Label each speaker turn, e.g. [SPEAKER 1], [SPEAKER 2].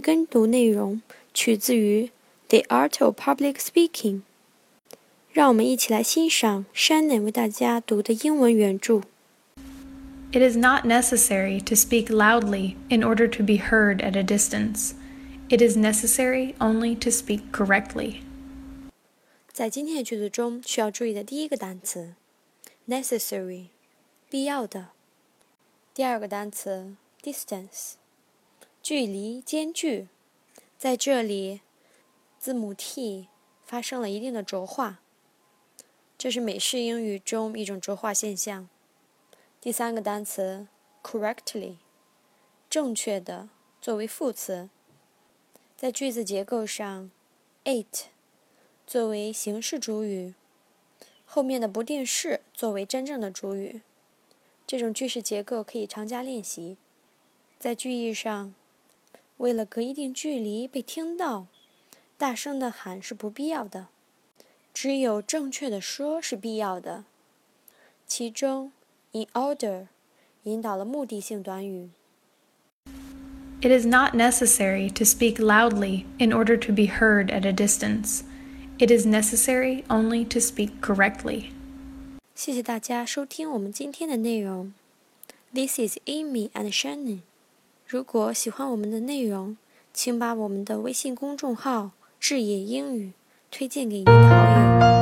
[SPEAKER 1] 跟读内容取自于《The Art of Public Speaking》。让我们一起来欣赏 Shannon 为大家读的英文原着。
[SPEAKER 2] It is not necessary to speak loudly in order to be heard at a distance. It is necessary only to speak correctly.
[SPEAKER 1] 在今天的句子中，需要注意的第一个单词，necessary，必要的。第二个单词，distance， 距离、间距。在这里，字母 t 发生了一定的浊化，这是美式英语中一种浊化现象。第三个单词，correctly，正确的，作为副词。在句子结构上，it。作为形式主语，后面的不定式作为真正的主语，这种句式结构可以常加练习。在句意上，为了隔一定距离被听到，大声的喊是不必要的，只有正确的说是必要的。其中，in order 引导了目的性短语。
[SPEAKER 2] It is not necessary to speak loudly in order to be heard at a distance. It is necessary only to speak correctly.
[SPEAKER 1] 谢谢大家收听我们今天的内容。This is Amy and Shannon。 如果喜欢我们的内容，请把我们的微信公众号“智野英语”推荐给你的好友。